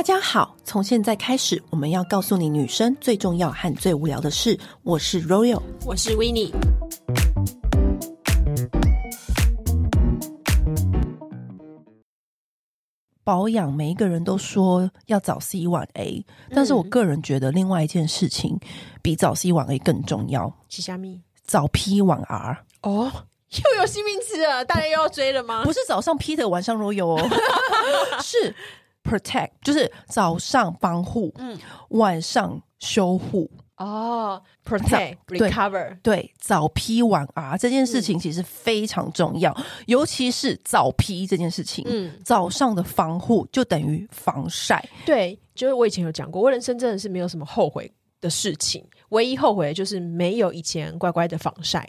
大家好，从现在开始，我们要告诉你女生最重要和最无聊的事。我是 Royal，我是 Winnie。保养，每一个人都说要早 C 晚 A，但是我个人觉得另外一件事情比早 C 晚 A 更重要。是虾米？早 P 晚 R 哦，又有新名词了，大家又要追了吗？不是早上 P 的，晚上 Royal 哦，是 Protect，就是早上防护，嗯，晚上修护。哦，protect recover，对，早 P 晚 R 这件事情其实非常重要，嗯、尤其是早 P 这件事情，嗯，早上的防护就等于防晒，对，就是我以前有讲过，我人生真的是没有什么后悔的事情，唯一后悔的就是没有以前乖乖的防晒。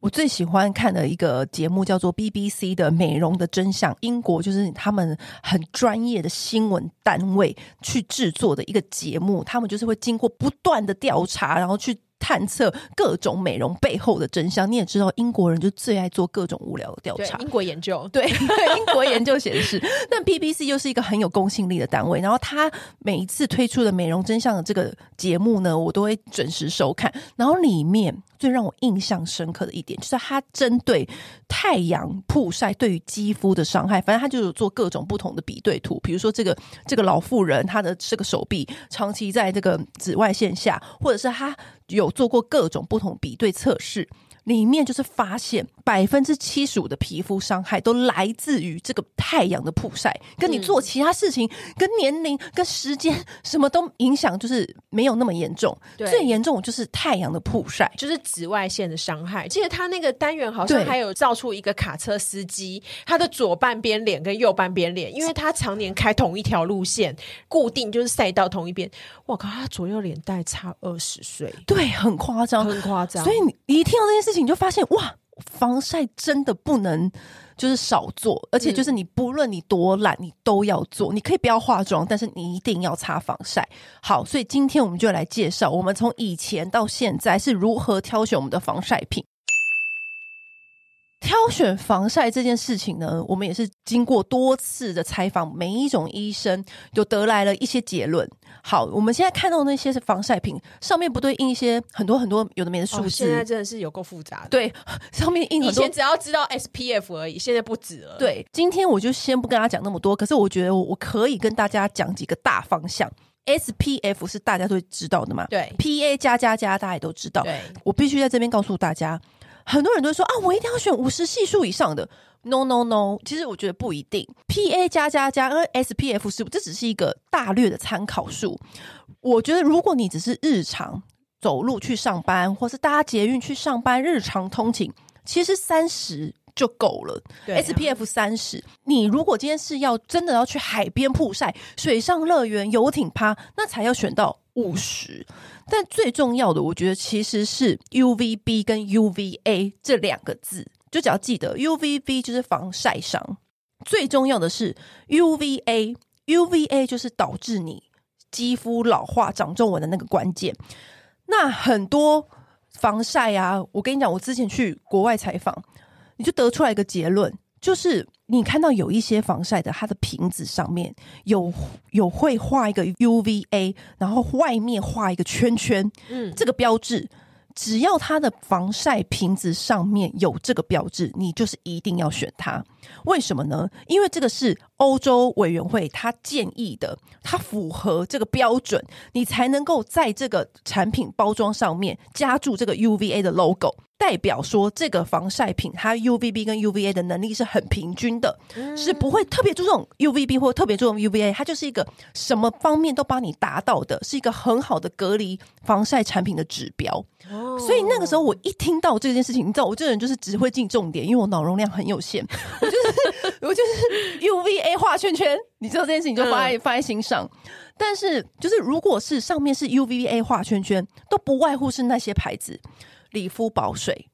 我最喜欢看的一个节目叫做 BBC 的《美容的真相》，英国就是他们很专业的新闻单位去制作的一个节目，他们就是会经过不断的调查，然后去。探测各种美容背后的真相，你也知道，英国人就最爱做各种无聊的调查。英国研究，对，英国研究显示，但 BBC 又是一个很有公信力的单位。然后他每一次推出的美容真相的这个节目呢，我都会准时收看。然后里面最让我印象深刻的一点，就是他针对太阳曝晒对于肌肤的伤害，反正他就有做各种不同的比对图。比如说，这个这个老妇人，她的这个手臂长期在这个紫外线下，或者是她有。做过各种不同比对测试。里面就是发现百分之七十五的皮肤伤害都来自于这个太阳的曝晒，跟你做其他事情、嗯、跟年龄、跟时间什么都影响，就是没有那么严重。对，最严重就是太阳的曝晒，就是紫外线的伤害。记得他那个单元好像还有造出一个卡车司机，他的左半边脸跟右半边脸，因为他常年开同一条路线，固定就是赛道同一边。我靠，他左右脸带差二十岁，对，很夸张，很夸张。所以你一听到这件事。你就发现哇，防晒真的不能就是少做，而且就是你不论你多懒，你都要做。你可以不要化妆，但是你一定要擦防晒。好，所以今天我们就来介绍，我们从以前到现在是如何挑选我们的防晒品。挑选防晒这件事情呢，我们也是经过多次的采访，每一种医生就得来了一些结论。好，我们现在看到那些是防晒品，上面不对印一些很多很多有的没的数字，哦，现在真的是有够复杂的。对，上面印，以前只要知道 SPF 而已，现在不止了。对，今天我就先不跟大家讲那么多，可是我觉得我可以跟大家讲几个大方向。SPF 是大家都知道的嘛？对，PA 加加加大家也都知道。对，我必须在这边告诉大家。很多人都说啊，我一定要选五十系数以上的。No No No，其实我觉得不一定。PA 加加加，而 SPF 是这只是一个大略的参考数。我觉得如果你只是日常走路去上班，或是搭捷运去上班，日常通勤，其实三十就够了。SPF 三十，你如果今天是要真的要去海边曝晒、水上乐园、游艇趴，那才要选到五十。但最重要的，我觉得其实是 UVB 跟 UVA 这两个字，就只要记得 UVB 就是防晒伤。最重要的是 UVA，UVA 就是导致你肌肤老化、长皱纹的那个关键。那很多防晒啊，我跟你讲，我之前去国外采访，你就得出来一个结论。就是你看到有一些防晒的，它的瓶子上面有有会画一个 UVA，然后外面画一个圈圈，嗯，这个标志。只要它的防晒瓶子上面有这个标志，你就是一定要选它。为什么呢？因为这个是欧洲委员会他建议的，它符合这个标准，你才能够在这个产品包装上面加注这个 UVA 的 logo，代表说这个防晒品它 UVB 跟 UVA 的能力是很平均的，是不会特别注重 UVB 或特别注重 UVA，它就是一个什么方面都帮你达到的，是一个很好的隔离防晒产品的指标。所以那个时候我一听到这件事情，你知道我这个人就是只会进重点，因为我脑容量很有限，我 就 是我就是 UVA 画圈圈，你知道这件事情就放在放在心上。但是就是如果是上面是 UVA 画圈圈，都不外乎是那些牌子，理肤宝水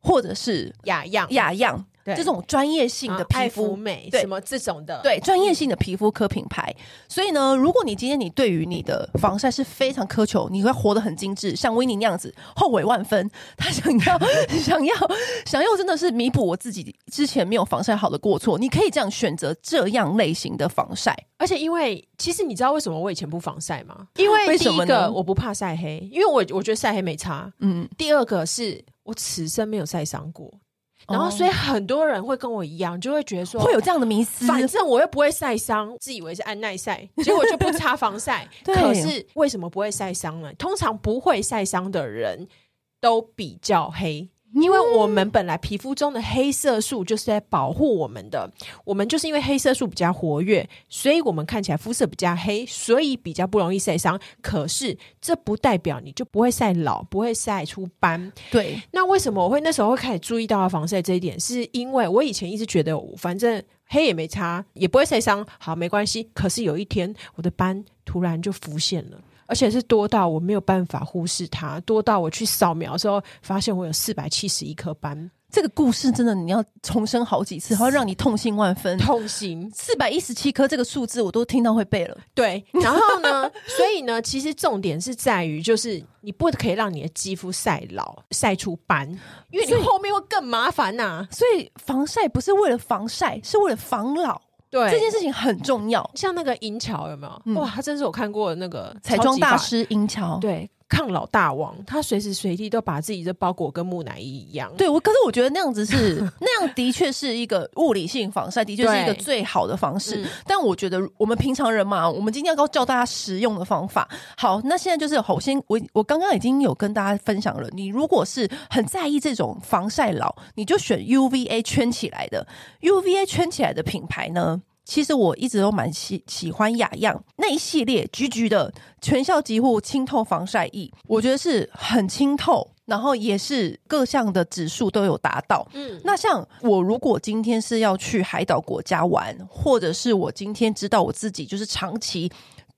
或者是雅漾雅漾。这种专业性的皮肤、美什么这种的，对专业性的皮肤科品牌。所以呢，如果你今天你对于你的防晒是非常苛求，你会活得很精致，像威尼那样子后悔万分，他想要 想要想要真的是弥补我自己之前没有防晒好的过错，你可以这样选择这样类型的防晒。而且因为其实你知道为什么我以前不防晒吗？因为第一个我不怕晒黑，因为我我觉得晒黑没差。嗯，第二个是我此生没有晒伤过。然后，所以很多人会跟我一样，就会觉得说会有这样的迷思。反正我又不会晒伤，自以为是安耐晒，结果就不擦防晒。可是为什么不会晒伤呢？通常不会晒伤的人都比较黑。因为我们本来皮肤中的黑色素就是在保护我们的，我们就是因为黑色素比较活跃，所以我们看起来肤色比较黑，所以比较不容易晒伤。可是这不代表你就不会晒老，不会晒出斑。对，那为什么我会那时候会开始注意到防晒这一点？是因为我以前一直觉得，反正黑也没差，也不会晒伤，好，没关系。可是有一天，我的斑突然就浮现了。而且是多到我没有办法忽视它，多到我去扫描的时候，发现我有四百七十一颗斑。这个故事真的你要重生好几次，然后让你痛心万分。痛心，四百一十七颗这个数字我都听到会背了。对，然后呢？所以呢？其实重点是在于，就是你不可以让你的肌肤晒老、晒出斑，因为你后面会更麻烦呐、啊。所以防晒不是为了防晒，是为了防老。对，这件事情很重要，像那个银桥有没有？嗯、哇，他真是我看过的那个彩妆大师银桥，对，抗老大王，他随时随地都把自己的包裹跟木乃伊一样。对，我可是我觉得那样子是 那样，的确是一个物理性防晒，的确是一个最好的方式。嗯、但我觉得我们平常人嘛，我们今天要教大家实用的方法。好，那现在就是好，先我我刚刚已经有跟大家分享了，你如果是很在意这种防晒老，你就选 UVA 圈起来的 UVA 圈起来的品牌呢。其实我一直都蛮喜喜欢雅漾那一系列橘橘的全效极护清透防晒液，我觉得是很清透，然后也是各项的指数都有达到。嗯，那像我如果今天是要去海岛国家玩，或者是我今天知道我自己就是长期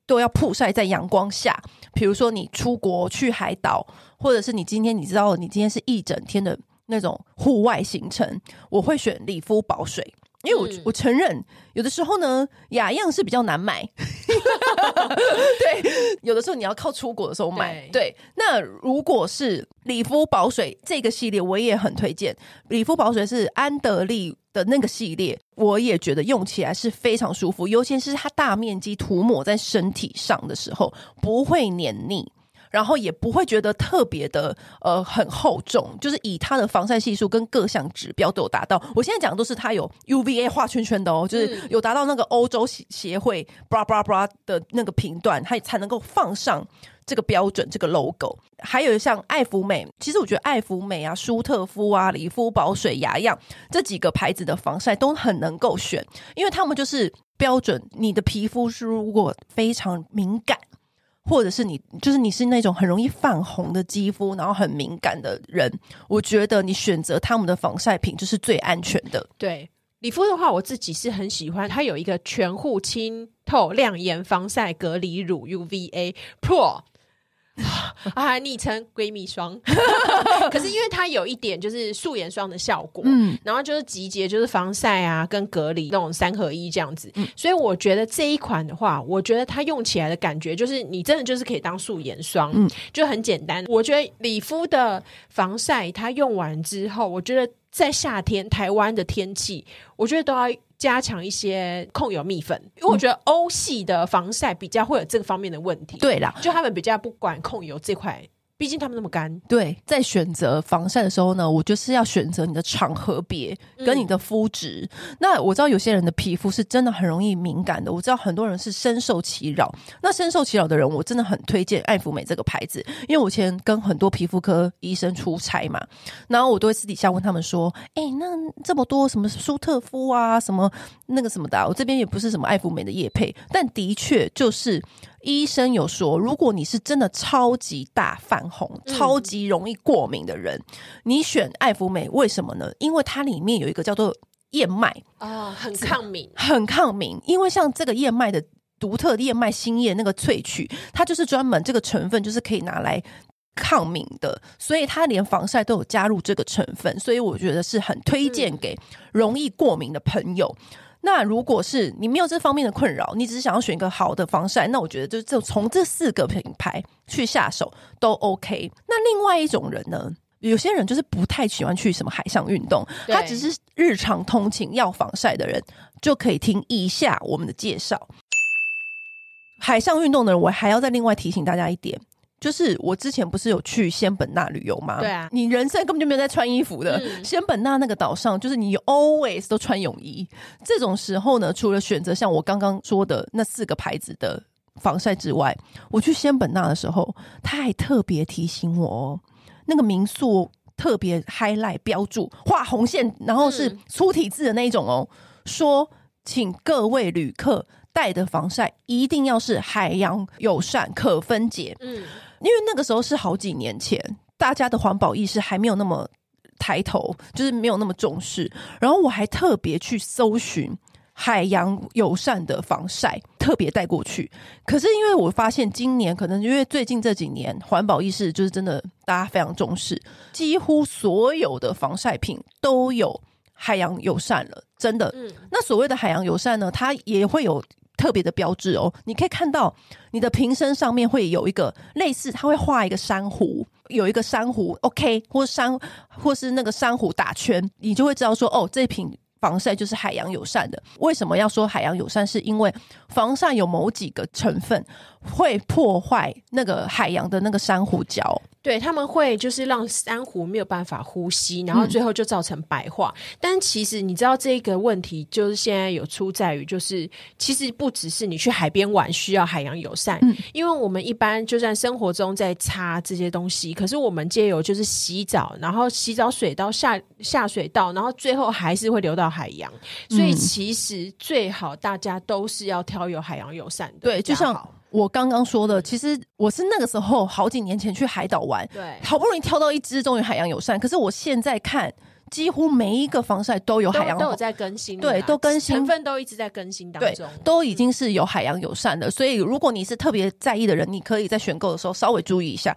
都要曝晒在阳光下，比如说你出国去海岛，或者是你今天你知道你今天是一整天的那种户外行程，我会选理肤保水。因为我我承认，有的时候呢，雅漾是比较难买。对，有的时候你要靠出国的时候买。对，对，那如果是理肤保水这个系列，我也很推荐。理肤保水是安德利的那个系列，我也觉得用起来是非常舒服，尤其是它大面积涂抹在身体上的时候，不会黏腻。然后也不会觉得特别的呃很厚重，就是以它的防晒系数跟各项指标都有达到。我现在讲的都是它有 UVA 画圈圈的哦，就是有达到那个欧洲协协会 bra bra bra 的那个频段，它才能够放上这个标准这个 logo。还有像爱芙美，其实我觉得爱芙美啊、舒特肤啊、理肤宝水、雅漾这几个牌子的防晒都很能够选，因为他们就是标准。你的皮肤是如果非常敏感。或者是你，就是你是那种很容易泛红的肌肤，然后很敏感的人，我觉得你选择他们的防晒品就是最安全的。对，理肤的话，我自己是很喜欢，它有一个全护清透亮颜防晒隔离乳 UVA Pro。啊，昵称闺蜜霜，可是因为它有一点就是素颜霜的效果，嗯，然后就是集结就是防晒啊跟隔离那种三合一这样子，嗯，所以我觉得这一款的话，我觉得它用起来的感觉就是你真的就是可以当素颜霜，嗯，就很简单。我觉得理肤的防晒它用完之后，我觉得在夏天台湾的天气，我觉得都要。加强一些控油蜜粉，因为我觉得欧系的防晒比较会有这个方面的问题。对啦，就他们比较不管控油这块。毕竟他们那么干，对，在选择防晒的时候呢，我就是要选择你的场合别跟你的肤质。那我知道有些人的皮肤是真的很容易敏感的，我知道很多人是深受其扰。那深受其扰的人，我真的很推荐爱芙美这个牌子，因为我以前跟很多皮肤科医生出差嘛，然后我都会私底下问他们说：“哎、那这么多什么舒特肤啊，什么那个什么的、我这边也不是什么爱芙美的业配，但的确就是。”医生有说，如果你是真的超级大泛红、嗯、超级容易过敏的人，你选艾芙美，为什么呢？因为它里面有一个叫做燕麦啊、哦，很抗敏，很抗敏。因为像这个燕麦的独特的燕麦新叶那个萃取，它就是专门这个成分，就是可以拿来抗敏的，所以它连防晒都有加入这个成分，所以我觉得是很推荐给容易过敏的朋友。嗯、那如果是你没有这方面的困扰，你只是想要选一个好的防晒，那我觉得就就从这四个品牌去下手都 OK。那另外一种人呢，有些人就是不太喜欢去什么海上运动，他只是日常通勤要防晒的人，就可以听以下我们的介绍。海上运动的人，我还要再另外提醒大家一点。就是我之前不是有去仙本那旅游吗？对啊，你人生根本就没有在穿衣服的。嗯、仙本那那个岛上，就是你 always 都穿泳衣。这种时候呢，除了选择像我刚刚说的那四个牌子的防晒之外，我去仙本那的时候，他还特别提醒我哦，那个民宿特别 highlight 标注画红线，然后是粗体字的那一种哦，嗯、说请各位旅客带的防晒一定要是海洋友善、可分解。嗯。因为那个时候是好几年前，大家的环保意识还没有那么抬头，就是没有那么重视。然后我还特别去搜寻海洋友善的防晒，特别带过去。可是因为我发现今年可能因为最近这几年环保意识就是真的大家非常重视，几乎所有的防晒品都有海洋友善了，真的。嗯，那所谓的海洋友善呢，它也会有。特别的标志哦，你可以看到你的瓶身上面会有一个类似，它会画一个珊瑚，有一个珊瑚，OK，或珊或是那个珊瑚打圈，你就会知道说，哦，这瓶防晒就是海洋友善的。为什么要说海洋友善？是因为防晒有某几个成分会破坏那个海洋的那个珊瑚礁。对，他们会就是让珊瑚没有办法呼吸，然后最后就造成白化。嗯、但其实你知道这个问题，就是现在有出在于，就是其实不只是你去海边玩需要海洋友善，嗯、因为我们一般就在生活中在擦这些东西，可是我们借由就是洗澡，然后洗澡水到下下水道，然后最后还是会流到海洋。所以其实最好大家都是要挑有海洋友善的，对，就像。我刚刚说的，其实我是那个时候好几年前去海岛玩，对，好不容易挑到一支终于海洋友善。可是我现在看，几乎每一个防晒都有海洋，都有在更新，对，都更新，成分都一直在更新当中，对，都已经是有海洋友善的。嗯、所以如果你是特别在意的人，你可以在选购的时候稍微注意一下。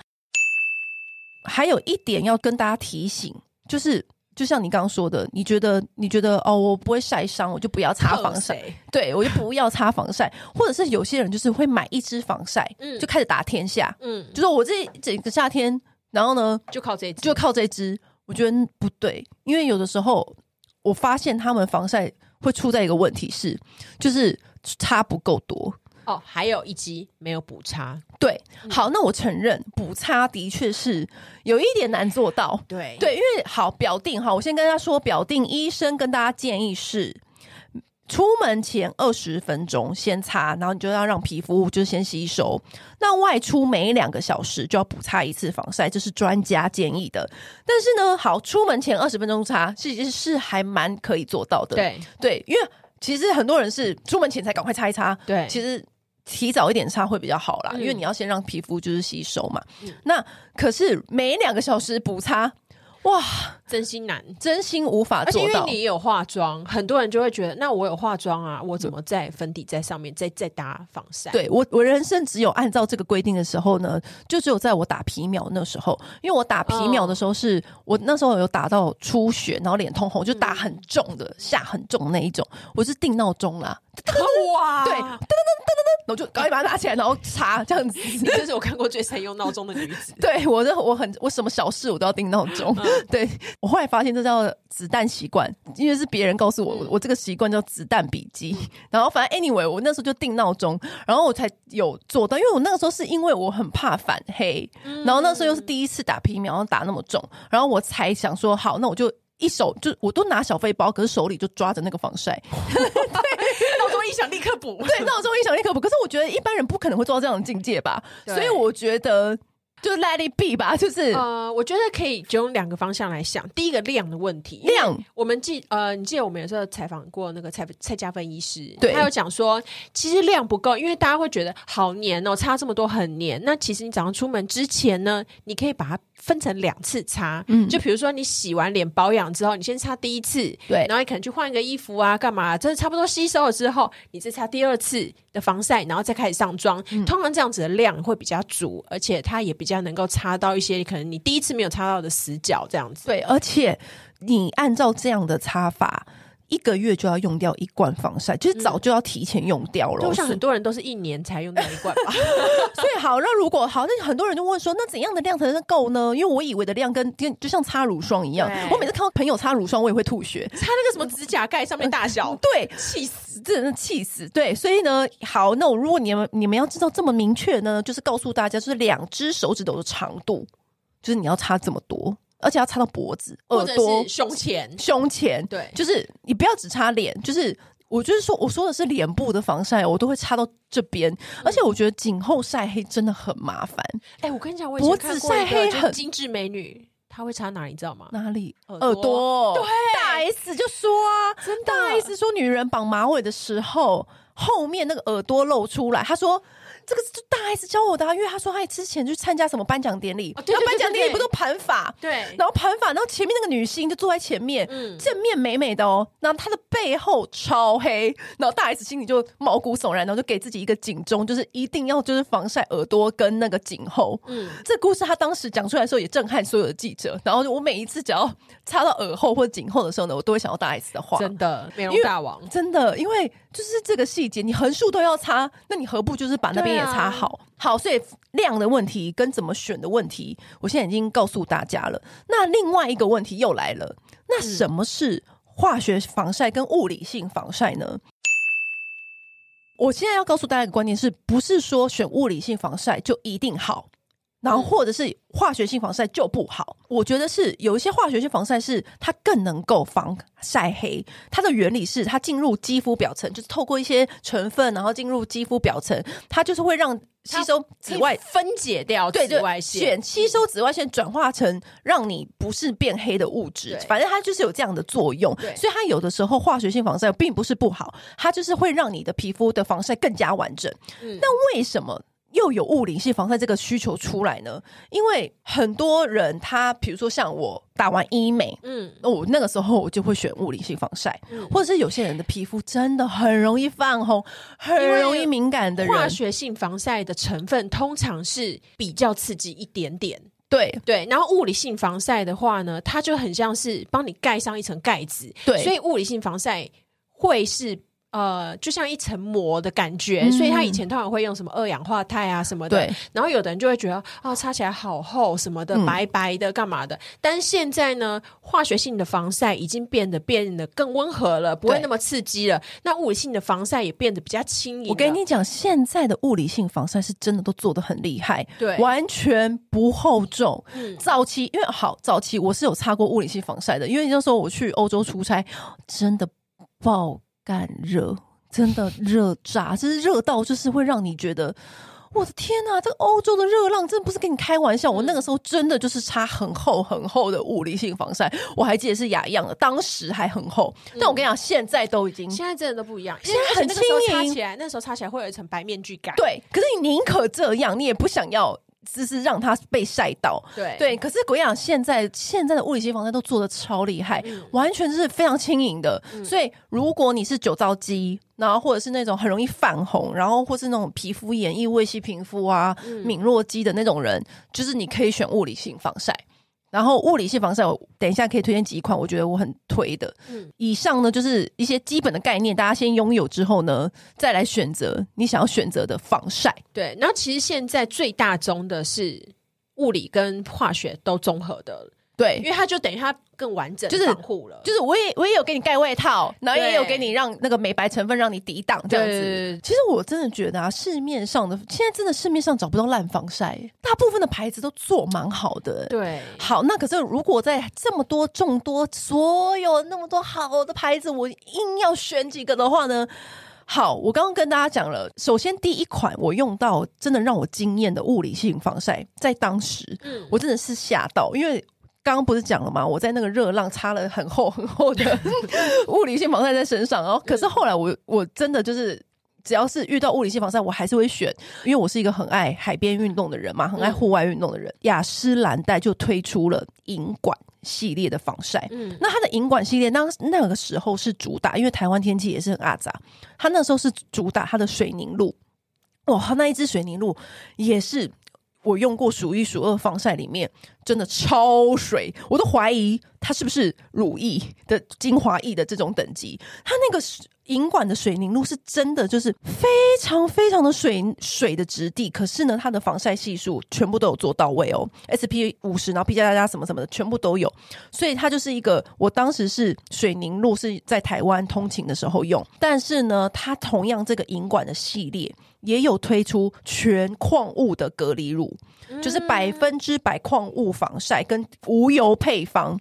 还有一点要跟大家提醒，就是。就像你刚刚说的，你觉得你觉得哦，我不会晒伤，我就不要擦防晒。对，我就不要擦防晒，或者是有些人就是会买一支防晒，嗯，就开始打天下，嗯，就说我这整个夏天，然后呢，就靠这支，就靠这支。我觉得不对，因为有的时候我发现他们防晒会出在一个问题是，就是擦不够多。哦，还有一集没有补擦，对，好，那我承认补擦的确是有一点难做到，对。对，因为好表定哈，我先跟大家说表定，医生跟大家建议是出门前二十分钟先擦，然后你就要让皮肤就先吸收，那外出每两个小时就要补擦一次防晒，这是专家建议的。但是呢，好，出门前二十分钟擦，其实是还蛮可以做到的，对。对，因为其实很多人是出门前才赶快擦一擦，对，其实。提早一点擦会比较好啦，嗯、因为你要先让皮肤就是吸收嘛。嗯、那可是每两个小时补擦。哇，真心难，真心无法做到。而且因为你有化妆，很多人就会觉得，那我有化妆啊，我怎么在粉底在上面再再搭防晒？对我，我人生只有按照这个规定的时候呢，就只有在我打皮秒那时候，因为我打皮秒的时候是、哦、我那时候有打到出血，然后脸通红，就打很重的，嗯、下很重的那一种，我是定闹钟啦。哇，对，噔噔噔噔噔噔，然后就赶紧把它拿起来，然后擦这样子。这是我看过最常用闹钟的女子。对，我的我很我什么小事我都要定闹钟。嗯对，我后来发现这叫子弹习惯，因为是别人告诉我，我这个习惯叫子弹笔记。然后反正 anyway，我那时候就定闹钟，然后我才有做到。因为我那个时候是因为我很怕反黑，然后那时候又是第一次打皮秒，然后打那么重，然后我才想说好，那我就一手就我都拿小废包，可是手里就抓着那个防晒。对，闹钟一响立刻补。对，闹钟一响立刻补。可是我觉得一般人不可能会做到这样的境界吧，所以我觉得。就 let it be 吧，就是呃，我觉得可以就用两个方向来想。第一个量的问题，量，我们记呃，你记得我们有时候采访过那个蔡蔡家芬医师，对，他有讲说，其实量不够，因为大家会觉得好黏哦，擦这么多很黏。那其实你早上出门之前呢，你可以把它分成两次擦，嗯，就比如说你洗完脸保养之后，你先擦第一次，对，然后你可能去换一个衣服啊，干嘛，真的差不多吸收了之后，你再擦第二次的防晒，然后再开始上妆。嗯，通常这样子的量会比较足，而且它也比较。较能够插到一些可能你第一次没有插到的死角，这样子。对，而且你按照这样的插法。一个月就要用掉一罐防晒，就是早就要提前用掉了。我想很多人都是一年才用掉一罐吧。所以好，那如果好，那很多人就问说，那怎样的量才能够呢？因为我以为的量跟跟就像擦乳霜一样，我每次看到朋友擦乳霜，我也会吐血。擦那个什么指甲盖上面大小，对，气死，真的气死。对，所以呢，好，那我如果你们你们要知道这么明确呢，就是告诉大家，就是两只手指头的长度，就是你要擦这么多。而且要擦到脖子、耳朵、胸前、胸前，对，就是你不要只擦脸，就是我就是说，我说的是脸部的防晒，我都会擦到这边。嗯、而且我觉得颈后晒黑真的很麻烦。哎、欸，我跟你讲，我脖子晒黑很精致美女，她会擦哪里？你知道吗？哪里？耳朵。耳朵对，大 S 就说啊，真的，大 S 说女人绑马尾的时候，后面那个耳朵露出来，她说。这个是大 S 教我的，啊，因为他说他之前去参加什么颁奖典礼，然后颁奖典礼不都盘发，对，然后盘发，然后前面那个女星就坐在前面，嗯，正面美美的哦，然后她的背后超黑，然后大 S 心里就毛骨悚然，然后就给自己一个警钟，就是一定要就是防晒耳朵跟那个颈后，嗯，这故事他当时讲出来的时候也震撼所有的记者，然后我每一次只要擦到耳后或者颈后的时候呢，我都会想到大 S 的话，真的美容大王，真的，因为就是这个细节，你横竖都要擦，那你何不就是把那边也擦好？好，所以量的问题跟怎么选的问题，我现在已经告诉大家了。那另外一个问题又来了，那什么是化学防晒跟物理性防晒呢？嗯、我现在要告诉大家一个观念是，是不是说选物理性防晒就一定好？然后或者是化学性防晒就不好，我觉得是有一些化学性防晒是它更能够防晒黑。它的原理是它进入肌肤表层，就是透过一些成分，然后进入肌肤表层，它就是会让吸收紫外分解掉紫外线，吸收紫外线转化成让你不是变黑的物质。反正它就是有这样的作用。所以它有的时候化学性防晒并不是不好，它就是会让你的皮肤的防晒更加完整。那为什么？又有物理性防晒这个需求出来呢？因为很多人他，比如说像我打完医美，嗯，我那个时候我就会选物理性防晒，嗯，或者是有些人的皮肤真的很容易泛红，很容易敏感的人，化学性防晒的成分通常是比较刺激一点点，对对。然后物理性防晒的话呢，它就很像是帮你盖上一层盖子，对，所以物理性防晒会是。呃，就像一层膜的感觉，嗯、所以他以前通常会用什么二氧化钛啊什么的。然后有的人就会觉得，哦，擦起来好厚什么的，嗯、白白的干嘛的？但现在呢，化学性的防晒已经变得变得更温和了，不会那么刺激了。那物理性的防晒也变得比较轻盈。我跟你讲，现在的物理性防晒是真的都做的很厉害，对，完全不厚重。嗯。早期因为好，早期我是有擦过物理性防晒的，因为那时候我去欧洲出差，真的爆。干热，真的热炸，就是热到就是会让你觉得，我的天呐，这个欧洲的热浪真的不是跟你开玩笑。嗯、我那个时候真的就是擦很厚很厚的物理性防晒，我还记得是雅漾的，当时还很厚。嗯、但我跟你讲，现在都已经，现在真的都不一样，现在很轻盈，擦起来那时候擦起来会有一层白面具感。对，可是你宁可这样，你也不想要。只是让它被晒到，对对。可是我跟你讲，现在现在的物理性防晒都做的超厉害，嗯、完全是非常轻盈的。嗯、所以如果你是酒糟肌，然后或者是那种很容易泛红，然后或是那种皮肤炎、易位性皮肤啊、嗯、敏弱肌的那种人，就是你可以选物理性防晒。然后物理性防晒，我等一下可以推荐几款，我觉得我很推的。嗯，以上呢就是一些基本的概念，大家先拥有之后呢，再来选择你想要选择的防晒。对，然后其实现在最大宗的是物理跟化学都综合的。对，因为它就等于它更完整，就是防护了。就是我也我也有给你盖外套，然后也有给你让那个美白成分让你抵挡这样子。其实我真的觉得啊，市面上的现在真的市面上找不到烂防晒，大部分的牌子都做蛮好的。对，好，那可是如果在这么多众多所有那么多好的牌子，我硬要选几个的话呢？好，我刚刚跟大家讲了，首先第一款我用到真的让我惊艳的物理性防晒，在当时，嗯，我真的是吓到，因为。刚刚不是讲了吗？我在那个热浪擦了很厚 很厚的 物理性防晒在身上，然后可是后来我我真的就是只要是遇到物理性防晒，我还是会选，因为我是一个很爱海边运动的人嘛，很爱户外运动的人。雅诗兰黛就推出了银管系列的防晒，嗯，那它的银管系列当那个时候是主打，因为台湾天气也是很阿杂，它那时候是主打它的水凝露，哇，那一支水凝露也是。我用过数一数二防晒里面，真的超水，我都怀疑它是不是乳液的精华液的这种等级。它那个银管的水凝露是真的，就是非常非常的水水的质地，可是呢，它的防晒系数全部都有做到位哦，SPF 50，然后 P 加加加什么什么的全部都有，所以它就是一个，我当时是水凝露是在台湾通勤的时候用，但是呢，它同样这个银管的系列也有推出全矿物的隔离乳，就是百分之百矿物防晒跟无油配方。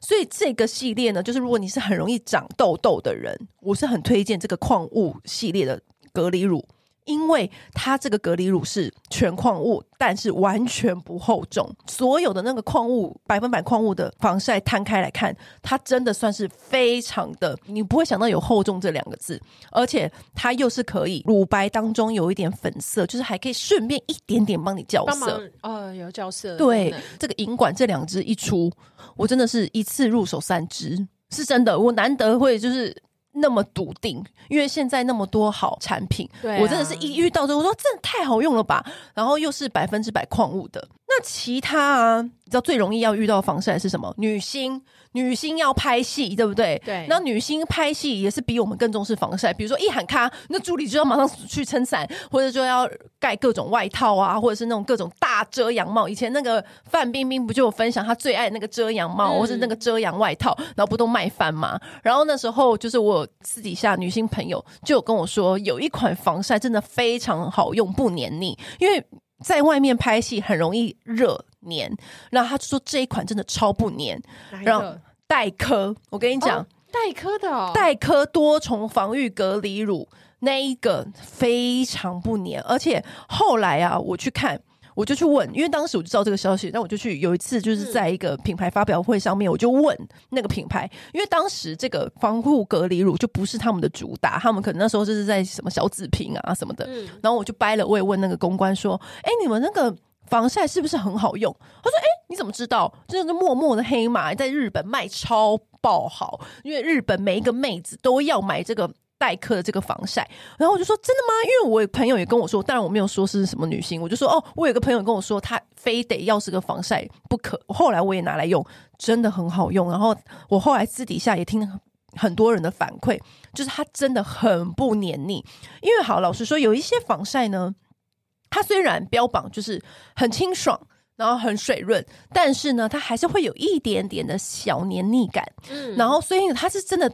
所以这个系列呢，就是如果你是很容易长痘痘的人，我是很推荐这个矿物系列的隔离乳。因为它这个隔离乳是全矿物，但是完全不厚重。所有的那个矿物，百分百矿物的防晒摊开来看，它真的算是非常的，你不会想到有厚重这两个字。而且它又是可以乳白当中有一点粉色，就是还可以顺便一点点帮你校色。呃，有校色。对，这个银管这两支一出，我真的是一次入手三支，是真的，我难得会就是。那么笃定，因为现在那么多好产品，对啊、我真的是一遇到这，我说真的太好用了吧，然后又是百分之百矿物的。那其他啊，你知道最容易要遇到防晒是什么？女星。女星要拍戏，对不对？对。那女星拍戏也是比我们更重视防晒。比如说一喊咔，那助理就要马上去撑伞，或者就要盖各种外套啊，或者是那种各种大遮阳帽。以前那个范冰冰不就有分享她最爱那个遮阳帽，嗯、或是那个遮阳外套，然后不都卖翻嘛？然后那时候就是我私底下女性朋友就有跟我说，有一款防晒真的非常好用，不黏腻，因为在外面拍戏很容易热。黏，然后他就说这一款真的超不黏，然后黛珂，我跟你讲，黛珂的哦，黛珂多重防御隔离乳那一个非常不黏，而且后来啊，我去看，我就去问，因为当时我就知道这个消息，那我就去有一次就是在一个品牌发表会上面，我就问那个品牌，因为当时这个防护隔离乳就不是他们的主打，他们可能那时候就是在什么小紫瓶啊什么的，然后我就掰了，我也问那个公关说，哎，你们那个。防晒是不是很好用？他说：“哎、欸，你怎么知道？这是默默的黑马，在日本卖超爆好，因为日本每一个妹子都要买这个黛珂的这个防晒。”然后我就说：“真的吗？”因为我有朋友也跟我说，当然我没有说是什么女星，我就说：“哦，我有个朋友跟我说，他非得要是个防晒不可。”后来我也拿来用，真的很好用。然后我后来私底下也听很多人的反馈，就是它真的很不黏腻。因为好，老实说，有一些防晒呢。它虽然标榜就是很清爽，然后很水润，但是呢，它还是会有一点点的小黏腻感。嗯，然后所以它是真的，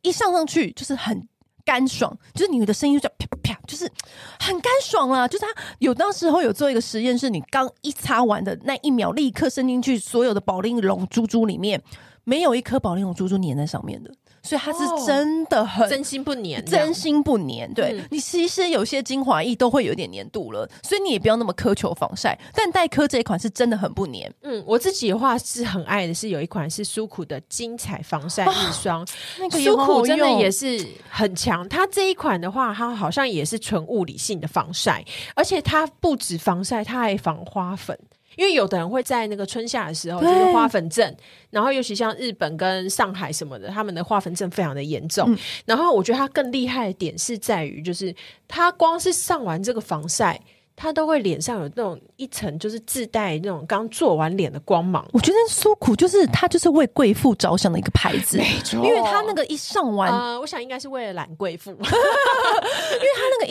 一上上去就是很干爽，就是你的声音就叫啪啪啪，就是很干爽啊。就是它有当时候有做一个实验，是你刚一擦完的那一秒，立刻伸进去所有的保丽龙珠珠里面，没有一颗保丽龙珠珠粘在上面的。所以它是真的很、哦、真心不粘，真心不粘。对、嗯、你其实有些精华液都会有点粘度了，所以你也不要那么苛求防晒。但黛珂这一款是真的很不粘。嗯，我自己的话是很爱的，是有一款是舒苦的精彩防晒日霜，那个舒苦真的也是很强。它这一款的话，它好像也是纯物理性的防晒，而且它不止防晒，它还防花粉。因为有的人会在那个春夏的时候就是花粉症，然后尤其像日本跟上海什么的，他们的花粉症非常的严重。嗯、然后我觉得它更厉害的点是在于，就是它光是上完这个防晒。它都会脸上有那种一层，就是自带那种刚做完脸的光芒。我觉得苏苦就是它就是为贵妇着想的一个牌子，没错。因为它那个一上完，呃，我想应该是为了懒贵妇，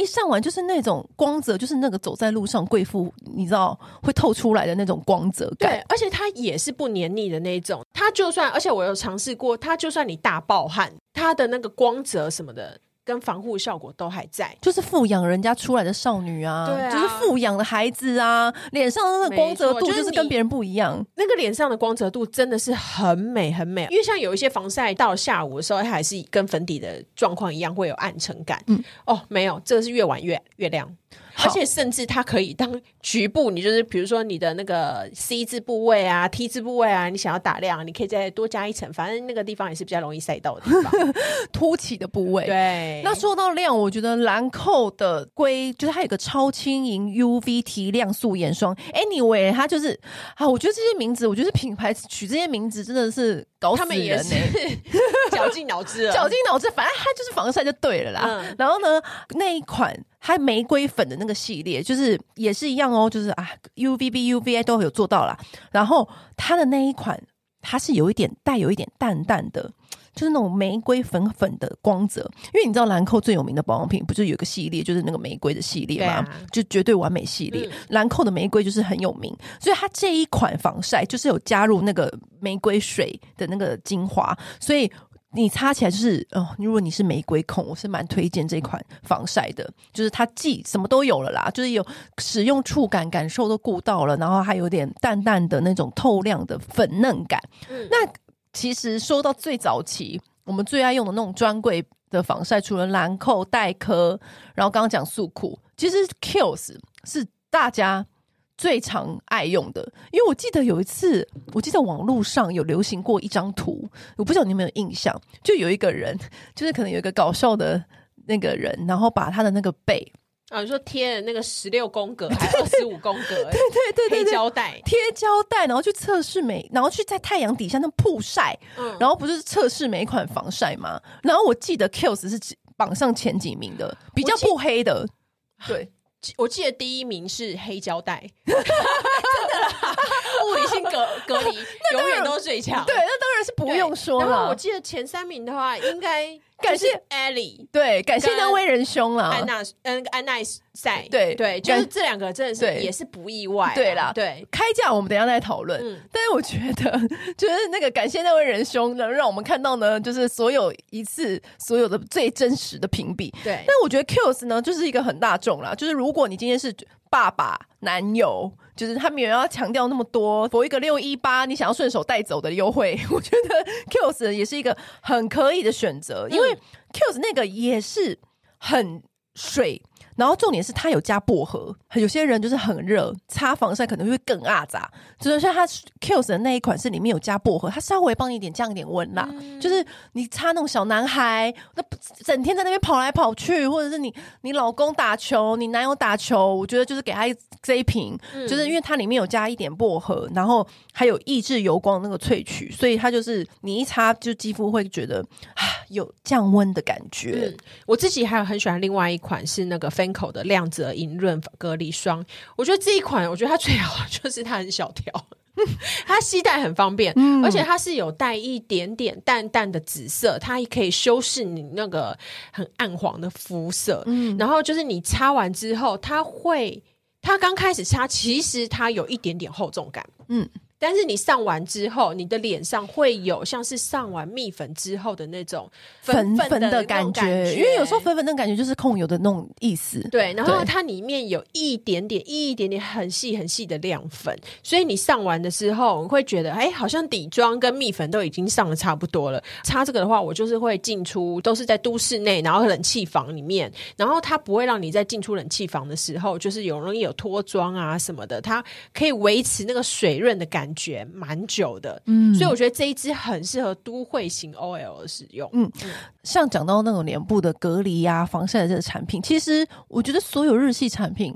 一上完就是那种光泽，就是那个走在路上贵妇，你知道会透出来的那种光泽感。对，而且它也是不黏腻的那种。它就算，而且我有尝试过，它就算你大爆汗，它的那个光泽什么的。跟防护效果都还在，就是富养人家出来的少女啊，对啊，就是富养的孩子啊，脸上的那个光泽度就是跟别人不一样。就是、那个脸上的光泽度真的是很美很美，因为像有一些防晒到下午的时候，它还是跟粉底的状况一样会有暗沉感。嗯，哦，没有，这个是越晚越越亮。而且甚至它可以当局部，你就是比如说你的那个 C 字部位啊、T 字部位啊，你想要打亮，你可以再多加一层，反正那个地方也是比较容易晒到的地方，凸起的部位。对，那说到亮，我觉得兰蔻的硅就是它有个超轻盈 UV 提亮素颜霜，Anyway，它就是啊，我觉得这些名字，我觉得品牌取这些名字真的是搞死人呢、欸。绞尽脑汁了，绞尽脑汁，反正它就是防晒就对了啦。嗯、然后呢，那一款它玫瑰粉的那个系列，就是也是一样哦，就是啊，UVB、UVA 都有做到啦。然后它的那一款，它是有一点带有一点淡淡的。就是那种玫瑰粉粉的光泽，因为你知道兰蔻最有名的保养品，不就有个系列，就是那个玫瑰的系列嘛，啊、就绝对完美系列。兰蔻、嗯、的玫瑰就是很有名，所以它这一款防晒就是有加入那个玫瑰水的那个精华，所以你擦起来就是哦，如果你是玫瑰控，我是蛮推荐这款防晒的，就是它既什么都有了啦，就是有使用触感感受都顾到了，然后还有点淡淡的那种透亮的粉嫩感，嗯、那。其实说到最早期，我们最爱用的那种专柜的防晒，除了兰蔻、黛珂，然后刚刚讲素库，其实 Kiehl's 是大家最常爱用的。因为我记得有一次，我记得网络上有流行过一张图，我不知道你有没有印象，就有一个人，就是可能有一个搞笑的那个人，然后把他的那个背。啊，你说贴了那个十六宫格还是二十五宫格？对对对，贴胶带贴胶带，然后去测试每，然后去在太阳底下那曝晒，嗯，然后不是测试每一款防晒吗？然后我记得 Kiehl's 是榜上前几名的，比较不黑的。对，我记得第一名是黑胶带，真的啦，物理性隔隔离 永远都是最强。对，那当然是不用说了。然后我记得前三名的话，应该。感谢 Ellie，对，感谢那位仁兄了，安娜，嗯，安奈赛，对对，就是这两个真的是也是不意外，对啦，对，开价我们等下再讨论。但是我觉得，就是那个感谢那位仁兄，能让我们看到呢，就是所有一次所有的最真实的评比。对，但我觉得 Kiehl's 呢，就是一个很大众啦，就是如果你今天是爸爸、男友。就是他们也要强调那么多，佛一个六一八，你想要顺手带走的优惠，我觉得 Kiehl's 也是一个很可以的选择，因为 Kiehl's 那个也是很水。然后重点是它有加薄荷，有些人就是很热，擦防晒可能会更阿杂。就是像它 Kiehl's 的那一款是里面有加薄荷，它稍微帮你一点降一点温啦。嗯、就是你擦那种小男孩，那整天在那边跑来跑去，或者是你你老公打球，你男友打球，我觉得就是给他这一瓶，嗯、就是因为它里面有加一点薄荷，然后还有抑制油光那个萃取，所以它就是你一擦就肌肤会觉得啊有降温的感觉。嗯、我自己还有很喜欢另外一款是那个口的亮泽银润隔离霜，我觉得这一款，我觉得它最好 就是它很小条，它携带很方便，嗯、而且它是有带一点点淡淡的紫色，它也可以修饰你那个很暗黄的肤色。嗯，然后就是你擦完之后，它会，它刚开始擦，其实它有一点点厚重感，嗯。但是你上完之后，你的脸上会有像是上完蜜粉之后的那种粉粉的感觉，因为有时候粉粉的感觉就是控油的那种意思。对，然后它里面有一点点、一点点很细很细的亮粉，所以你上完的时候，你会觉得哎，好像底妆跟蜜粉都已经上的差不多了。擦这个的话，我就是会进出都是在都市内，然后冷气房里面，然后它不会让你在进出冷气房的时候，就是有容易有脱妆啊什么的，它可以维持那个水润的感觉。觉蛮久的，嗯，所以我觉得这一支很适合都会型 OL 的使用，嗯，嗯，像讲到那种脸部的隔离呀、啊、防晒的这个产品，其实我觉得所有日系产品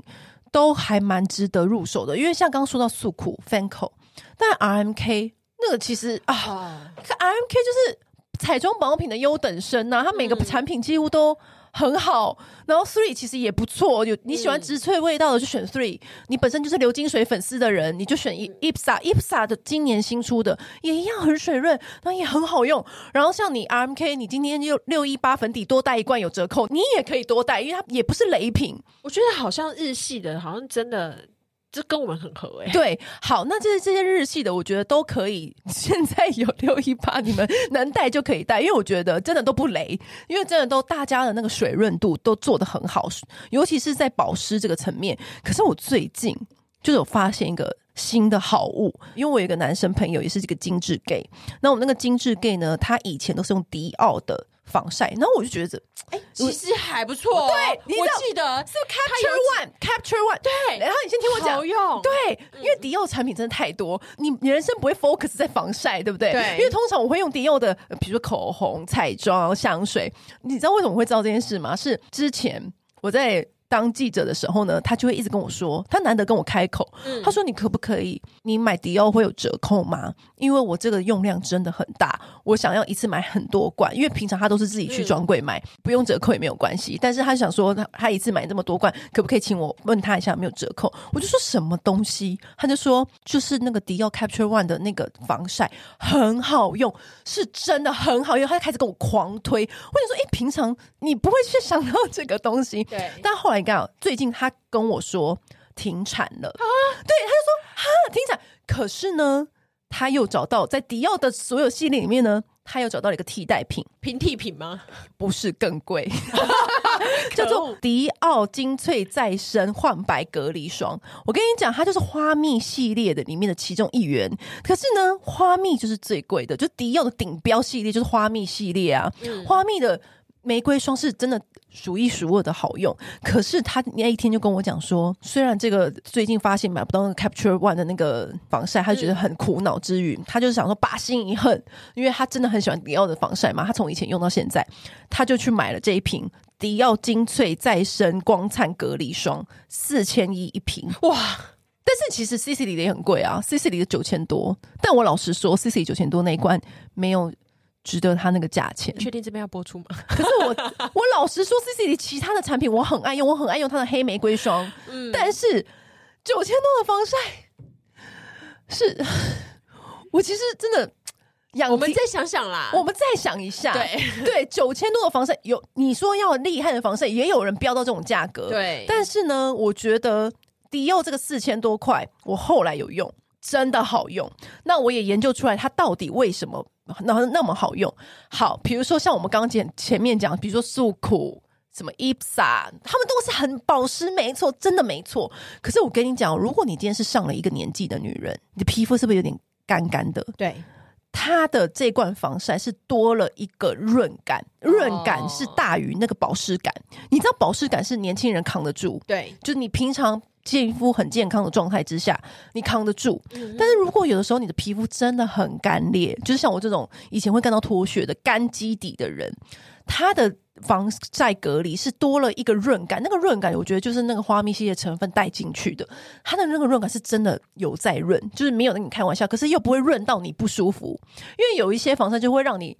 都还蛮值得入手的，因为像刚刚说到素库、FANCL，但 RMK 那个其实啊，啊，RMK 就是彩妆保养品的优等生呐、啊，它每个产品几乎都。很好，然后 Three 其实也不错。有你喜欢植萃味道的就选 Three，你本身就是流金水粉丝的人，你就选 IPSA。IPSA 的今年新出的也一样很水润，那也很好用。然后像你 RMK，你今天就六一八粉底多带一罐有折扣，你也可以多带，因为它也不是雷品。我觉得好像日系的，好像真的。这跟我们很合哎、对，好，那这些这些日系的，我觉得都可以。现在有六一八，你们能带就可以带，因为我觉得真的都不雷，因为真的都大家的那个水润度都做得很好，尤其是在保湿这个层面。可是我最近就有发现一个新的好物，因为我有一个男生朋友也是这个精致 gay，那我们那个精致 gay 呢，他以前都是用迪奥的。防晒，然后我就觉得，哎、欸，其实还不错、哦。对，我记得是 Capture One，Capture One。对，然后你先听我讲。对，因为迪奥产品真的太多，你你人生不会 focus 在防晒，对不对？对。因为通常我会用迪奥的，比如说口红、彩妆、香水。你知道为什么会知道这件事吗？是之前我在当记者的时候呢，他就会一直跟我说，他难得跟我开口，嗯、他说：“你可不可以，你买迪奥会有折扣吗？因为我这个用量真的很大，我想要一次买很多罐，因为平常他都是自己去专柜买，嗯、不用折扣也没有关系。但是他想说，他他一次买这么多罐，可不可以请我问他一下有没有折扣？我就说什么东西，他就说就是那个迪奥 Capture One 的那个防晒很好用，是真的很好用。他就开始跟我狂推，我就说：哎，平常你不会去想到这个东西，对，但后来。最近他跟我说停产了啊，对，他就说哈停产，可是呢，他又找到在迪奥的所有系列里面呢，他又找到了一个替代品，平替品吗？不是更贵，叫做迪奥精粹再生焕白隔离霜。我跟你讲，它就是花蜜系列的里面的其中一员。可是呢，花蜜就是最贵的，就迪奥的顶标系列就是花蜜系列啊，嗯、花蜜的。玫瑰霜是真的数一数二的好用，可是他那一天就跟我讲说，虽然这个最近发现买不到那个 Capture One 的那个防晒，他就觉得很苦恼之余，他就是想说把心一横，因为他真的很喜欢迪奥的防晒嘛，他从以前用到现在，他就去买了这一瓶迪奥精粹再生光灿隔离霜，四千一一瓶，哇！但是其实 CC 里的也很贵啊，CC 里的九千多，但我老实说，CC 九千多那一罐没有。值得它那个价钱？确定这边要播出吗？可是我我老实说，CC 里其他的产品我很爱用，我很爱用它的黑玫瑰霜。嗯，但是九千多的防晒是，我其实真的养。我们再想想啦，我们再想一下。对对，九千多的防晒有你说要厉害的防晒，也有人标到这种价格。对，但是呢，我觉得迪奥这个四千多块，我后来有用，真的好用。那我也研究出来，它到底为什么？那那么好用，好，比如说像我们刚刚前前面讲，比如说素苦什么 IPSA，他们都是很保湿，没错，真的没错。可是我跟你讲，如果你今天是上了一个年纪的女人，你的皮肤是不是有点干干的？对，它的这罐防晒是多了一个润感，润感是大于那个保湿感。哦、你知道保湿感是年轻人扛得住，对，就是你平常。肌肤很健康的状态之下，你扛得住。但是如果有的时候你的皮肤真的很干裂，就是像我这种以前会干到脱屑的干基底的人，它的防晒隔离是多了一个润感。那个润感，我觉得就是那个花蜜系列成分带进去的，它的那个润感是真的有在润，就是没有跟你开玩笑，可是又不会润到你不舒服。因为有一些防晒就会让你。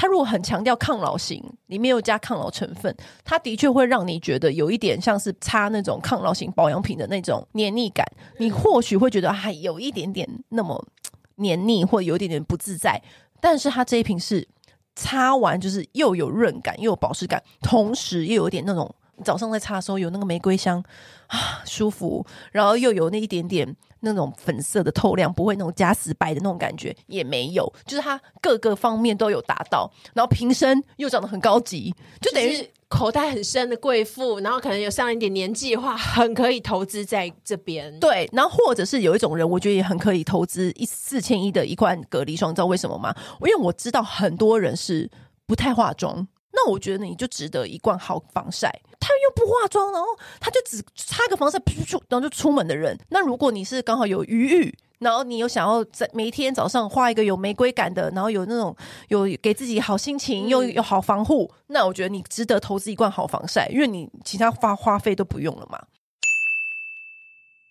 它如果很强调抗老型，里面有加抗老成分，它的确会让你觉得有一点像是擦那种抗老型保养品的那种黏腻感。你或许会觉得还有一点点那么黏腻，或有一点点不自在。但是它这一瓶是擦完就是又有润感，又有保湿感，同时又有点那种早上在擦的时候有那个玫瑰香啊，舒服，然后又有那一点点。那种粉色的透亮，不会那种加死白的那种感觉也没有，就是它各个方面都有达到，然后瓶身又长得很高级，就等于口袋很深的贵妇，然后可能有上一点年纪的话，很可以投资在这边。对，然后或者是有一种人，我觉得也很可以投资一四千一的一罐隔离霜，你知道为什么吗？因为我知道很多人是不太化妆。那我觉得你就值得一罐好防晒，他又不化妆，然后他就只擦个防晒，然后就出门的人。那如果你是刚好有余裕，然后你又想要在每天早上画一个有玫瑰感的，然后有那种有给自己好心情又有好防护，那我觉得你值得投资一罐好防晒，因为你其他花花费都不用了嘛。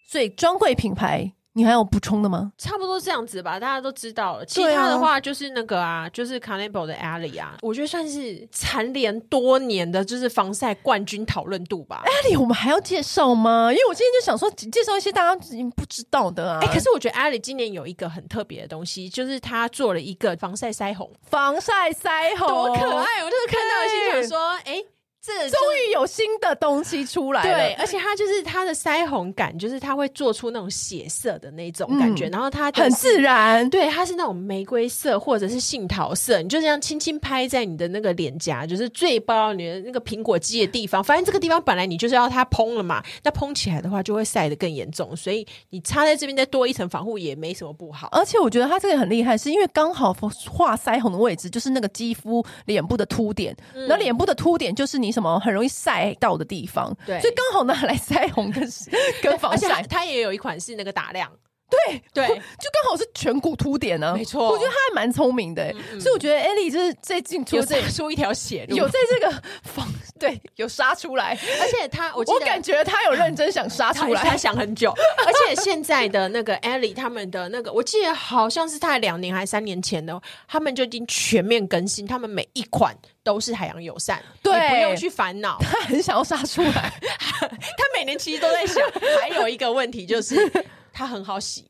所以专柜品牌。你还有补充的吗？差不多这样子吧，大家都知道了。其他的话就是那个啊，就是 Carnival 的 Alley 啊，我觉得算是蝉联多年的，就是防晒冠军讨论度吧。Alley 我们还要介绍吗？因为我今天就想说介绍一些大家已经不知道的啊。哎、欸，可是我觉得 Alley 今年有一个很特别的东西，就是他做了一个防晒腮红，防晒腮红多可爱！我就是看到心想说，哎、欸。这终于有新的东西出来了，对，而且它就是它的腮红感，就是它会做出那种血色的那种感觉，嗯、然后它、就是、很自然，对，它是那种玫瑰色或者是杏桃色，你就这样轻轻拍在你的那个脸颊，就是最包你的那个苹果肌的地方。反正这个地方本来你就是要它嘭了嘛，那嘭起来的话就会晒得更严重，所以你擦在这边再多一层防护也没什么不好。而且我觉得它这个很厉害，是因为刚好画腮红的位置就是那个肌肤脸部的凸点，那、嗯、脸部的凸点就是你什么很容易晒。到的地方，对，所以刚好拿来 腮红 跟跟防晒，它也有一款是那个打亮，对对，就刚好是颧骨凸点呢，没错，我觉得他还蛮聪明的，嗯嗯，所以我觉得 Ellie 就是最近出这出一条血路，有在这个方 对，有杀出来，而且他，我我感觉他有认真想杀出来，他想很久。而且现在的那个 Ellie 他们的那个，我记得好像是在两年还是三年前的，他们就已经全面更新，他们每一款都是海洋友善，对，不用去烦恼。他很想要杀出来，他每年其实都在想，还有一个问题就是它很好洗。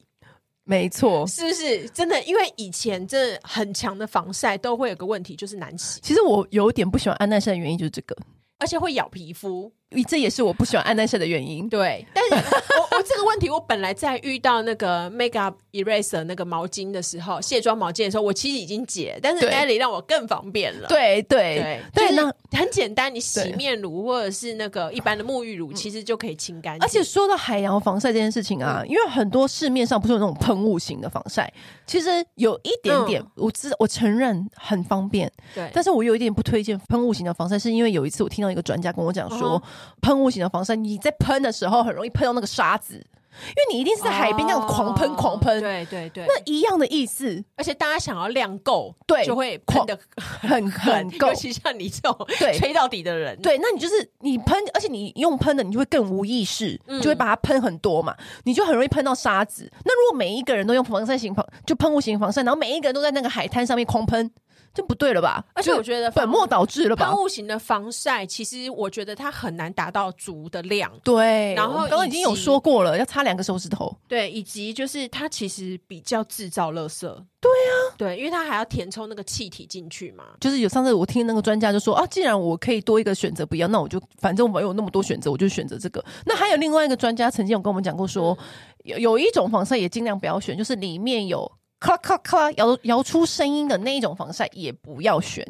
没错，是不是真的？因为以前这很强的防晒都会有个问题，就是难洗。其实我有点不喜欢安耐晒的原因就是这个，而且会咬皮肤。这也是我不喜欢安耐晒的原因。对，但是这个问题，我本来在遇到那个 Makeup Eraser 那个毛巾的时候，卸妆毛巾的时候，我其实已经解，但是 Ellie 让我更方便了。对对。对，那很简单，你洗面乳或者是那个一般的沐浴乳，其实就可以清干净。而且说到海洋防晒这件事情啊，因为很多市面上不是有那种喷雾型的防晒，其实有一点点，我知我承认很方便，对，但是我有一点不推荐喷雾型的防晒，是因为有一次我听到一个专家跟我讲说。喷雾型的防晒，你在喷的时候很容易喷到那个沙子，因为你一定是在海边那样狂喷狂喷，对对对，那一样的意思。而且大家想要量够，对，就会喷的很很够。尤其像你这种 对吹到底的人，对，那你就是你喷，而且你用喷的，你就会更无意识，就会把它喷很多嘛，你就很容易喷到沙子。那如果每一个人都用防晒型防，就喷雾型防晒，然后每一个人都在那个海滩上面狂喷。这不对了吧？而且我觉得本末倒置了吧？喷雾型的防晒，其实我觉得它很难达到足的量。对，然后刚刚已经有说过了，要擦两个手指头。对，以及就是它其实比较制造垃圾。对啊，对，因为它还要填充那个气体进去嘛。就是有上次我听那个专家就说啊，既然我可以多一个选择不要，那我就反正我没有那么多选择，我就选择这个。那还有另外一个专家曾经有跟我们讲过说，有有一种防晒也尽量不要选，就是里面有。咔咔咔，摇摇出声音的那一种防晒也不要选。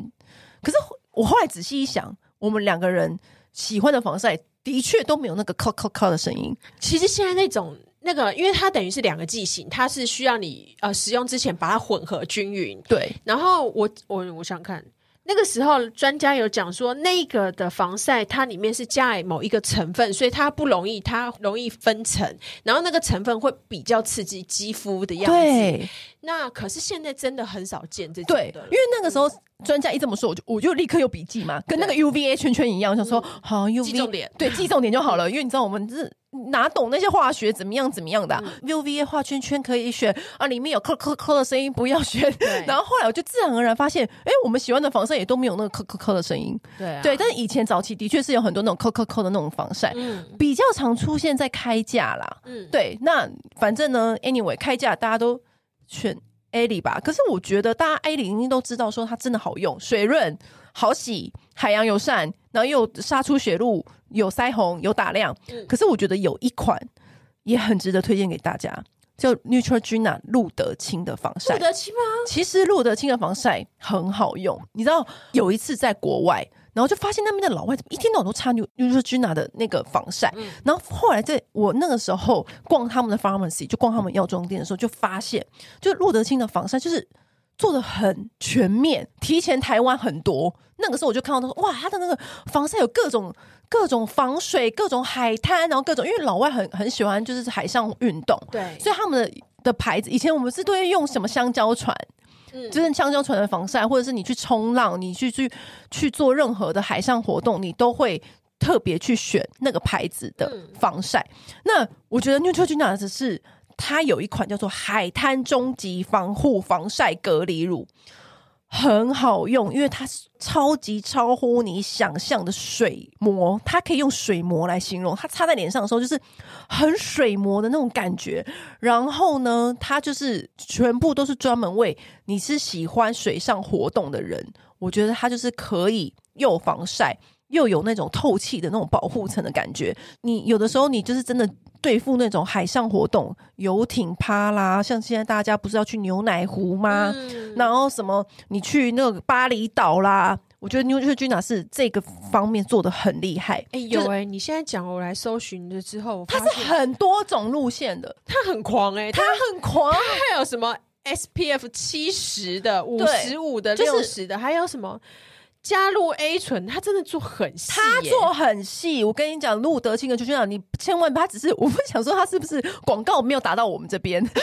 可是我后来仔细一想，我们两个人喜欢的防晒的确都没有那个咔咔咔的声音。其实现在那种那个，因为它等于是两个剂型，它是需要你呃使用之前把它混合均匀。对。然后我我我想看。那个时候，专家有讲说，那个的防晒它里面是加了某一个成分，所以它不容易，它容易分层，然后那个成分会比较刺激肌肤的样子。对，那可是现在真的很少见这种的。对，因为那个时候。嗯专家一这么说，我就我就立刻有笔记嘛，跟那个 UVA 圈圈一样，想说好 UV 记重点，对，记重点就好了。因为你知道我们是哪懂那些化学怎么样怎么样的、啊嗯、，UVA 画圈圈可以选啊，里面有咳咳咳的声音不要选。然后后来我就自然而然发现，哎、欸，我们喜欢的防晒也都没有那个咳咳咳的声音。对、啊，对，但是以前早期的确是有很多那种咳咳咳的那种防晒，嗯，比较常出现在开价啦。嗯，对，那反正呢，anyway 开价大家都选。A 里吧，可是我觉得大家 A 里应该都知道，说它真的好用，水润、好洗、海洋友善，然后又杀出血路，有腮红，有打亮。嗯、可是我觉得有一款也很值得推荐给大家，叫 Neutrogena 露得清的防晒。露得清吗？其实露得清的防晒很好用，你知道有一次在国外。然后就发现那边的老外怎么一天到晚都擦 Neutrogena 的那个防晒，嗯、然后后来在我那个时候逛他们的 pharmacy，就逛他们药妆店的时候，就发现，就露得清的防晒就是做的很全面，提前台湾很多。那个时候我就看到他说，哇，他的那个防晒有各种各种防水、各种海滩，然后各种，因为老外很很喜欢就是海上运动，对，所以他们的的牌子，以前我们是都会用什么香蕉船。就是香蕉船的防晒，或者是你去冲浪，你去去去做任何的海上活动，你都会特别去选那个牌子的防晒。嗯、那我觉得 Neutrogena 只是它有一款叫做海滩终极防护防晒隔离乳。很好用，因为它超级超乎你想象的水膜，它可以用水膜来形容。它擦在脸上的时候，就是很水膜的那种感觉。然后呢，它就是全部都是专门为你是喜欢水上活动的人，我觉得它就是可以又防晒又有那种透气的那种保护层的感觉。你有的时候你就是真的。对付那种海上活动，游艇趴啦，像现在大家不是要去牛奶湖吗？嗯、然后什么，你去那个巴厘岛啦，我觉得 Neutrogena 是这个方面做的很厉害。哎、欸，有哎、欸，你现在讲我来搜寻了之后，它是很多种路线的，它很狂哎、欸，它很狂，它还有什么 SPF 七十的、五十五的、六十的，还有什么？加入 A 醇，他真的做很细，他做很细。我跟你讲，露得清的就这样，你千万，他只是我不想说他是不是广告没有打到我们这边，但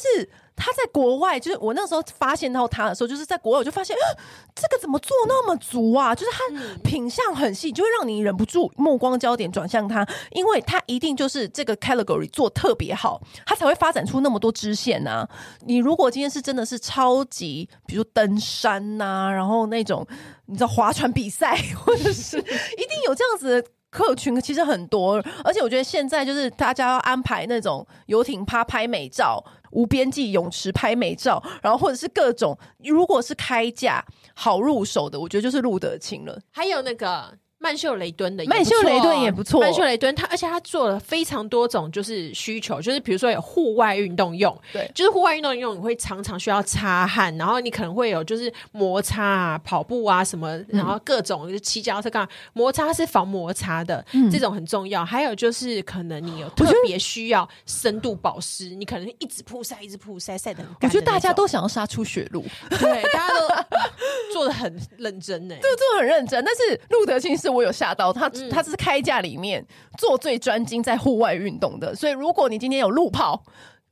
是他在国外，就是我那时候发现到他的时候，就是在国外，我就发现，啊，这个怎么做那么足啊？就是他品相很细，就会让你忍不住目光焦点转向他，因为他一定就是这个 category 做特别好，他才会发展出那么多支线啊。你如果今天是真的是超级，比如登山呐、然后那种你知道划船比赛，或者是 一定有这样子。客群其实很多，而且我觉得现在就是大家要安排那种游艇趴拍美照、无边际泳池拍美照，然后或者是各种，如果是开价好入手的，我觉得就是路德清了。还有那个。曼秀雷敦的曼秀雷敦也不错，曼秀雷敦它而且它做了非常多种就是需求，就是比如说有户外运动用，对，就是户外运动用你会常常需要擦汗，然后你可能会有就是摩擦啊、跑步啊什么，然后各种就是骑脚踏车干嘛摩擦是防摩擦的，嗯、这种很重要。还有就是可能你有特别需要深度保湿，你可能一直曝晒一直曝晒晒的很干。我觉得大家都想要杀出血路，对，大家都做的很认真呢，对，做的很认真。但是路德清是。我有吓到他，他是开价里面做最专精在户外运动的，所以如果你今天有路跑、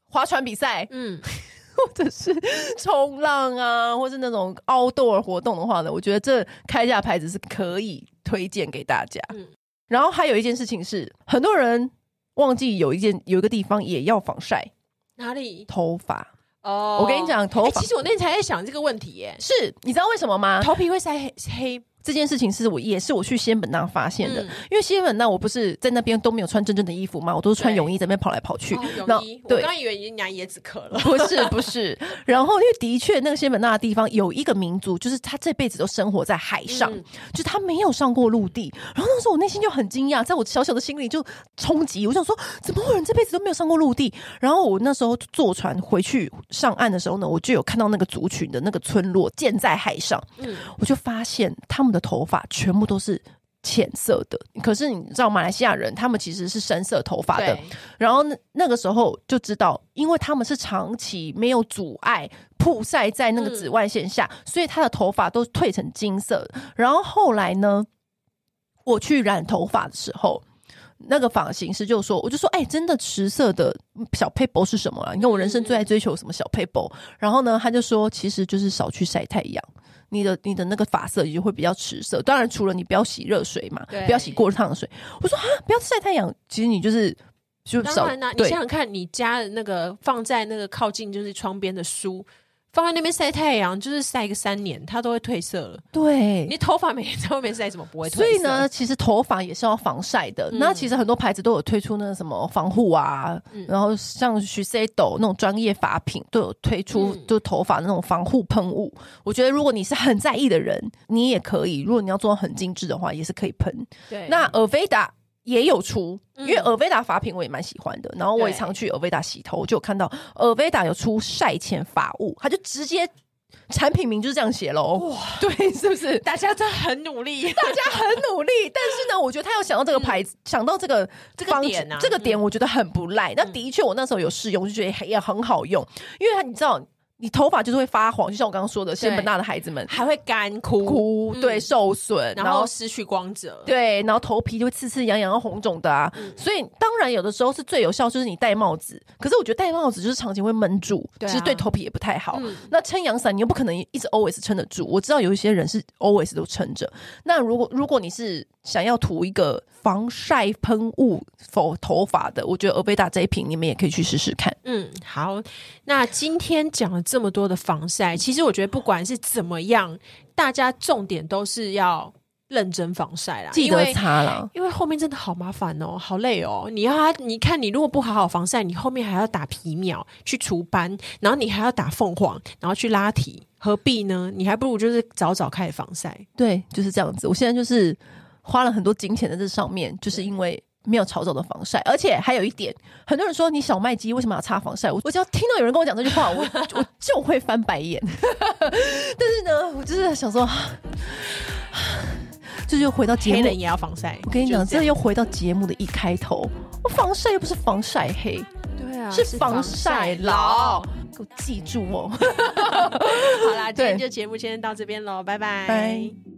划船比赛，嗯，或者是冲浪啊，或是那种 outdoor 活动的话呢，我觉得这开价牌子是可以推荐给大家。嗯，然后还有一件事情是，很多人忘记有一件有一个地方也要防晒，哪里？头发哦，我跟你讲，头发、欸。其实我那天才在想这个问题耶，是你知道为什么吗？头皮会晒黑黑。这件事情是我也是我去西恩本那发现的，嗯、因为西恩本那我不是在那边都没有穿真正的衣服嘛，我都是穿泳衣在那边跑来跑去。哦、泳衣，对，我刚以为你拿椰子壳了，不是不是。然后因为的确那个西恩本那的地方有一个民族，就是他这辈子都生活在海上，嗯、就他没有上过陆地。然后那时候我内心就很惊讶，在我小小的心里就冲击，我想说怎么会有人这辈子都没有上过陆地？然后我那时候坐船回去上岸的时候呢，我就有看到那个族群的那个村落建在海上，嗯，我就发现他们的头发全部。都是浅色的，可是你知道马来西亚人他们其实是深色头发的。然后那那个时候就知道，因为他们是长期没有阻碍曝晒在那个紫外线下，嗯、所以他的头发都褪成金色。然后后来呢，我去染头发的时候，那个发型师就说：“我就说，哎、欸，真的持色的小撇步是什么啊？你看我人生最爱追求什么小撇步？嗯、然后呢，他就说，其实就是少去晒太阳。”你的你的那个发色也就会比较持色，当然除了你不要洗热水嘛，不要洗过烫的水。我说啊，不要晒太阳，其实你就是就少。当然啦，你想想看，你家的那个放在那个靠近就是窗边的书。放在那边晒太阳，就是晒个三年，它都会褪色了。对，你头发每天在外面晒，怎么不会褪色？所以呢，其实头发也是要防晒的。嗯、那其实很多牌子都有推出那个什么防护啊，嗯、然后像 Shiseido 那种专业发品都有推出，就头发那种防护喷雾。嗯、我觉得如果你是很在意的人，你也可以。如果你要做很精致的话，也是可以喷。对，那 Aveda 也有出，因为 Aveda 发品我也蛮喜欢的，然后我也常去 Aveda 洗头，我就有看到 Aveda 有出晒前发雾，它就直接产品名就是这样写喽。哇，对，是不是？大家真的很努力，大家很努力，但是呢，我觉得他要想到这个牌子，嗯、想到这个这个点啊，这个点我觉得很不赖。那、嗯、的确，我那时候有试用，就觉得也很好用，因为它你知道。你头发就是会发黄，就像我刚刚说的，仙本那的孩子们还会干枯，枯对受损，然后失去光泽，对，然后头皮就会刺刺痒痒、红肿的啊。所以当然有的时候是最有效，就是你戴帽子。可是我觉得戴帽子就是长期会闷住，其实对头皮也不太好。那撑阳伞你又不可能一直 always 撑得住。我知道有一些人是 always 都撑着。那如果如果你是想要涂一个防晒喷雾 for 头发的，我觉得 Aveda 这一瓶你们也可以去试试看。嗯，好，那今天讲了这么多的防晒，其实我觉得不管是怎么样，大家重点都是要认真防晒啦，记得擦了，因为后面真的好麻烦哦，好累哦。你要你看，你如果不好好防晒，你后面还要打皮秒去除斑，然后你还要打凤凰，然后去拉提，何必呢？你还不如就是早早开始防晒。对，就是这样子。我现在就是花了很多金钱在这上面，就是因为。没有潮走的防晒，而且还有一点，很多人说你小麦肌为什么要擦防晒？我我只要听到有人跟我讲这句话，我 我就会翻白眼。但是呢，我就是想说，这就回到节目，黑人也要防晒。我跟你讲，这又回到节目的一开头，我防晒又不是防晒黑，对啊，是防晒老。给我记住哦。好啦，今天就节目先到这边喽，拜拜。拜。